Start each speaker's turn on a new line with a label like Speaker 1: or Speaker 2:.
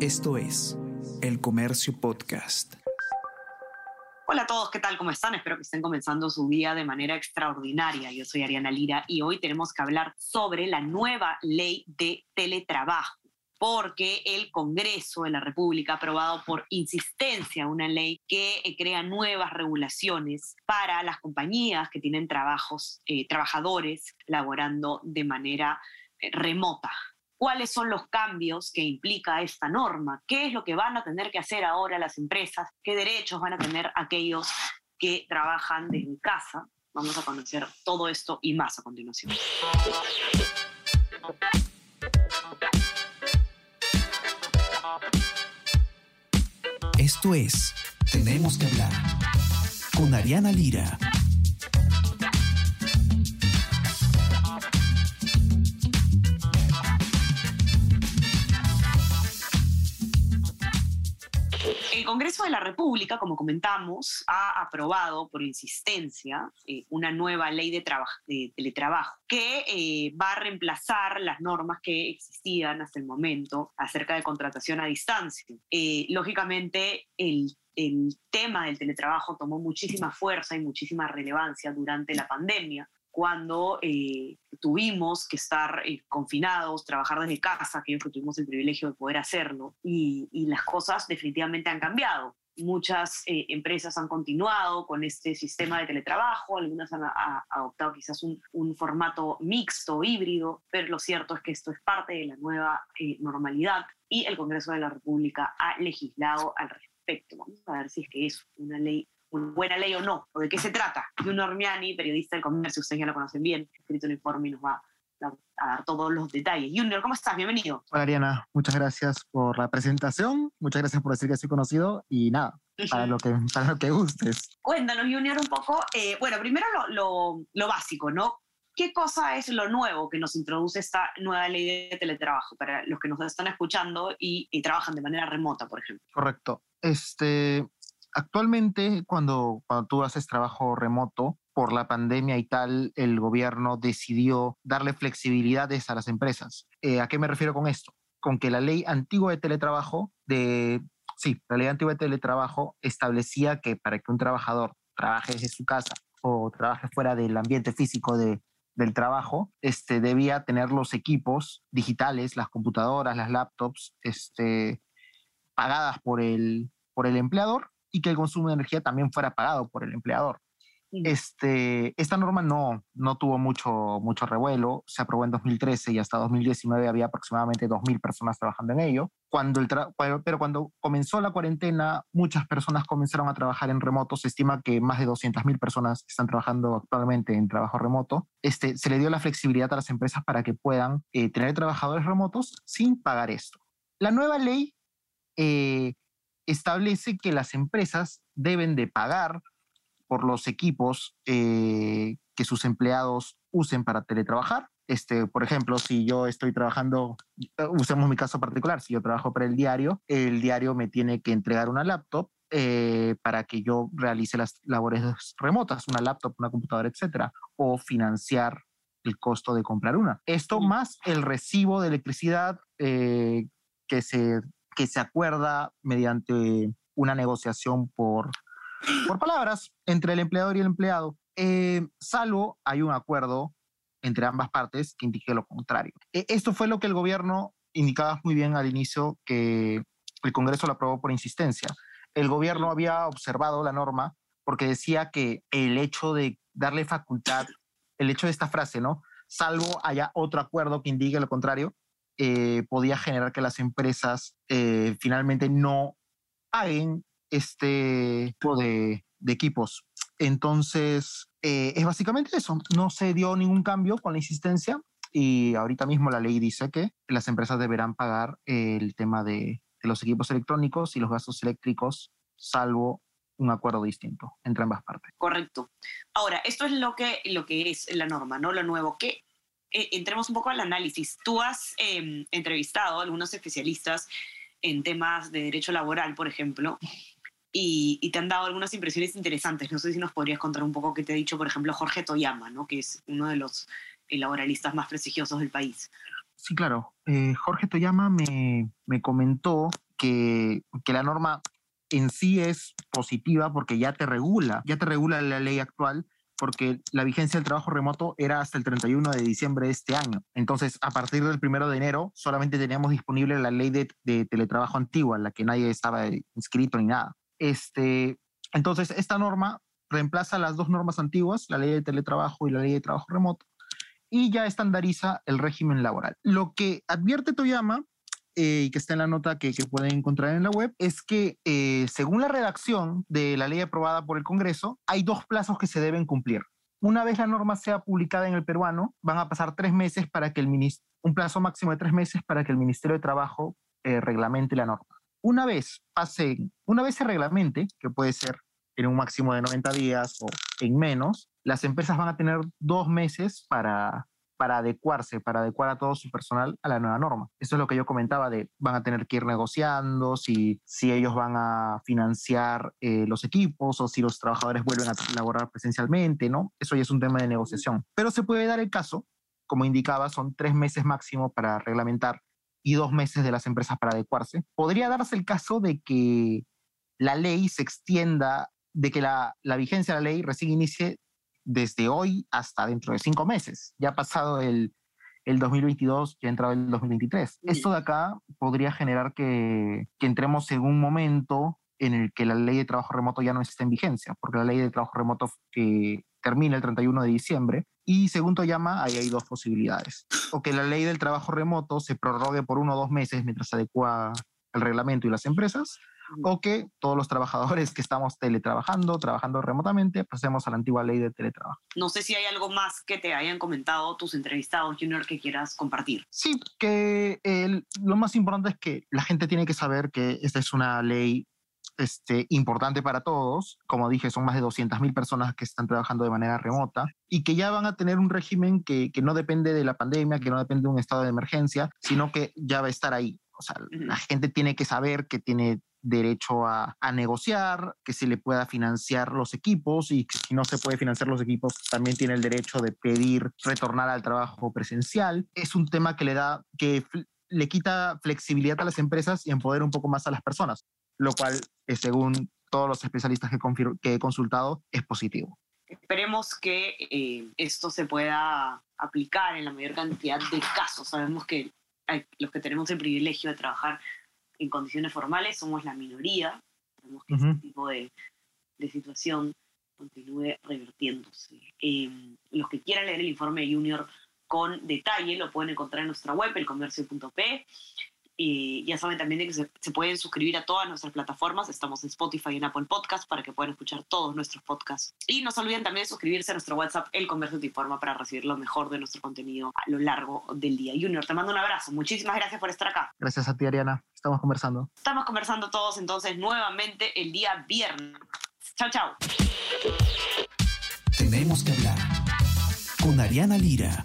Speaker 1: Esto es El Comercio Podcast.
Speaker 2: Hola a todos, ¿qué tal? ¿Cómo están? Espero que estén comenzando su día de manera extraordinaria. Yo soy Ariana Lira y hoy tenemos que hablar sobre la nueva ley de teletrabajo porque el Congreso de la República ha aprobado por insistencia una ley que eh, crea nuevas regulaciones para las compañías que tienen trabajos, eh, trabajadores laborando de manera eh, remota. ¿Cuáles son los cambios que implica esta norma? ¿Qué es lo que van a tener que hacer ahora las empresas? ¿Qué derechos van a tener aquellos que trabajan desde casa? Vamos a conocer todo esto y más a continuación.
Speaker 1: Esto es Tenemos que hablar con Ariana Lira.
Speaker 2: Congreso de la República, como comentamos, ha aprobado por insistencia eh, una nueva ley de, teletrabajo que eh, va a reemplazar las normas que existían hasta el momento acerca de contratación a distancia. Eh, lógicamente, el tema del teletrabajo tomó muchísima fuerza y muchísima relevancia durante la pandemia, cuando eh, tuvimos que estar eh, confinados, trabajar desde casa, aquellos que tuvimos el privilegio de poder hacerlo, y, las cosas definitivamente han cambiado. Muchas eh, empresas han continuado con este sistema de teletrabajo, algunas han adoptado quizás un, un, formato mixto, híbrido, pero lo cierto es que esto es parte de la nueva normalidad y el Congreso de la República ha legislado al respecto. Vamos a ver si es que es una ley una buena ley o no, o de qué se trata. Junior Ormiani, periodista del comercio, ustedes ya lo conocen bien, escrito un informe y nos va a dar todos los detalles. Junior, ¿cómo estás? Bienvenido.
Speaker 3: Hola Ariana, muchas gracias por la presentación, muchas gracias por decir que soy conocido y nada, para lo que, para lo que gustes.
Speaker 2: Cuéntanos, Junior, un poco, eh, bueno, primero lo, lo, lo básico, ¿no? ¿Qué cosa es lo nuevo que nos introduce esta nueva ley de teletrabajo para los que nos están escuchando y, y trabajan de manera remota, por ejemplo?
Speaker 3: Correcto. Este, actualmente cuando, cuando tú haces trabajo remoto, por la pandemia y tal, el gobierno decidió darle flexibilidades a las empresas. Eh, ¿A qué me refiero con esto? Con que la ley antigua de teletrabajo, de, sí, la ley antigua de teletrabajo establecía que para que un trabajador trabaje desde su casa o trabaje fuera del ambiente físico de, del trabajo, este, debía tener los equipos digitales, las computadoras, las laptops, este, pagadas por el, por el empleador y que el consumo de energía también fuera pagado por el empleador. Este, esta norma no, no tuvo mucho, mucho revuelo, se aprobó en 2013 y hasta 2019 había aproximadamente 2.000 personas trabajando en ello. Cuando el pero cuando comenzó la cuarentena, muchas personas comenzaron a trabajar en remoto. Se estima que más de 200.000 personas están trabajando actualmente en trabajo remoto. Este, se le dio la flexibilidad a las empresas para que puedan eh, tener trabajadores remotos sin pagar esto. La nueva ley eh, establece que las empresas deben de pagar por los equipos eh, que sus empleados usen para teletrabajar. Este, por ejemplo, si yo estoy trabajando, usemos mi caso particular, si yo trabajo para el diario, el diario me tiene que entregar una laptop eh, para que yo realice las labores remotas, una laptop, una computadora, etcétera, o financiar el costo de comprar una. Esto más el recibo de electricidad eh, que se que se acuerda mediante una negociación por, por palabras entre el empleador y el empleado, eh, salvo hay un acuerdo entre ambas partes que indique lo contrario. E, esto fue lo que el gobierno indicaba muy bien al inicio que el Congreso lo aprobó por insistencia. El gobierno había observado la norma porque decía que el hecho de darle facultad, el hecho de esta frase, ¿no? Salvo haya otro acuerdo que indique lo contrario, eh, podía generar que las empresas eh, finalmente no paguen este tipo de, equipos. Entonces, eh, es básicamente eso. No se dio ningún cambio con la insistencia y ahorita mismo la ley dice que las empresas deberán pagar el tema de, los equipos electrónicos y los gastos eléctricos, salvo un acuerdo distinto entre ambas partes.
Speaker 2: Correcto. Ahora, esto es lo que, lo que es la norma, ¿no? Lo nuevo. ¿Qué, eh, entremos un poco al análisis. Tú has em, entrevistado a algunos especialistas en temas de derecho laboral, por ejemplo, y, te han dado algunas impresiones interesantes. No sé si nos podrías contar un poco qué te ha dicho, por ejemplo, Jorge Toyama, ¿no? que es uno de los laboralistas más prestigiosos del país.
Speaker 3: Sí, claro. Eh, Jorge Toyama me, me, comentó que, que la norma en sí es positiva porque ya te regula, ya te regula la ley actual porque la vigencia del trabajo remoto era hasta el 31 de diciembre de este año. Entonces, a partir del 1 de enero, solamente teníamos disponible la ley de, de teletrabajo antigua, en la que nadie estaba inscrito ni nada. Este, entonces, esta norma reemplaza las dos normas antiguas, la ley de teletrabajo y la ley de trabajo remoto, y ya estandariza el régimen laboral. Lo que advierte Toyama eh, y que está en la nota que, pueden encontrar en la web, es que eh, según la redacción de la ley aprobada por el Congreso, hay dos plazos que se deben cumplir. Una vez la norma sea publicada en el peruano, van a pasar tres meses para que el un plazo máximo de tres meses para que el Ministerio de Trabajo eh, reglamente la norma. Una vez pase, una vez se reglamente, que puede ser en un máximo de 90 días o en menos, las empresas van a tener dos meses para para adecuarse, para adecuar a todo su personal a la nueva norma. Eso es lo que yo comentaba de van a tener que ir negociando, si, si ellos van a financiar eh, los equipos o si los trabajadores vuelven a laborar presencialmente, ¿no? Eso ya es un tema de negociación. Pero se puede dar el caso, como indicaba, son tres meses máximo para reglamentar y dos meses de las empresas para adecuarse. Podría darse el caso de que la ley se extienda, de que la, la vigencia de la ley recién inicie desde hoy hasta dentro de cinco meses. Ya ha pasado el, el 2022, ya ha entrado el 2023. Esto de acá podría generar que, que, entremos en un momento en el que la ley de trabajo remoto ya no esté en vigencia, porque la ley de trabajo remoto que termina el 31 de diciembre y según Toyama ahí hay dos posibilidades. O que la ley del trabajo remoto se prorrogue por uno o dos meses mientras se adecua el reglamento y las empresas, o que todos los trabajadores que estamos teletrabajando, trabajando remotamente, pasemos a la antigua ley de teletrabajo.
Speaker 2: No sé si hay algo más que te hayan comentado tus entrevistados, Junior, que quieras compartir.
Speaker 3: Sí, que lo más importante es que la gente tiene que saber que esta es una ley este, importante para todos. Como dije, son más de 200.000 personas que están trabajando de manera remota y que ya van a tener un régimen que, que, no depende de la pandemia, que no depende de un estado de emergencia, sino que ya va a estar ahí. O sea, la gente tiene que saber que tiene derecho a, negociar, que se le pueda financiar los equipos y si no se puede financiar los equipos, también tiene el derecho de pedir retornar al trabajo presencial. Es un tema que le da, que le quita flexibilidad a las empresas y empodera un poco más a las personas, lo cual, eh, según todos los especialistas que, que, he consultado, es positivo.
Speaker 2: Esperemos que eh, esto se pueda aplicar en la mayor cantidad de casos. Sabemos que los que tenemos el privilegio de trabajar en condiciones formales somos la minoría. Esperemos que este tipo de, de, situación continúe revirtiéndose. Em, los que quieran leer el informe de Junior con detalle lo pueden encontrar en nuestra web, elcomercio.p. Y ya saben también que se, pueden suscribir a todas nuestras plataformas. Estamos en Spotify y en Apple Podcast para que puedan escuchar todos nuestros podcasts. Y no se olviden también de suscribirse a nuestro WhatsApp, El Comercio Te Informa, para recibir lo mejor de nuestro contenido a lo largo del día. Junior, te mando un abrazo. Muchísimas gracias por estar acá.
Speaker 3: Gracias a ti, Ariana. Estamos conversando.
Speaker 2: Estamos conversando todos entonces nuevamente el día viernes. Chao, chao.
Speaker 1: Tenemos que hablar con Ariana Lira.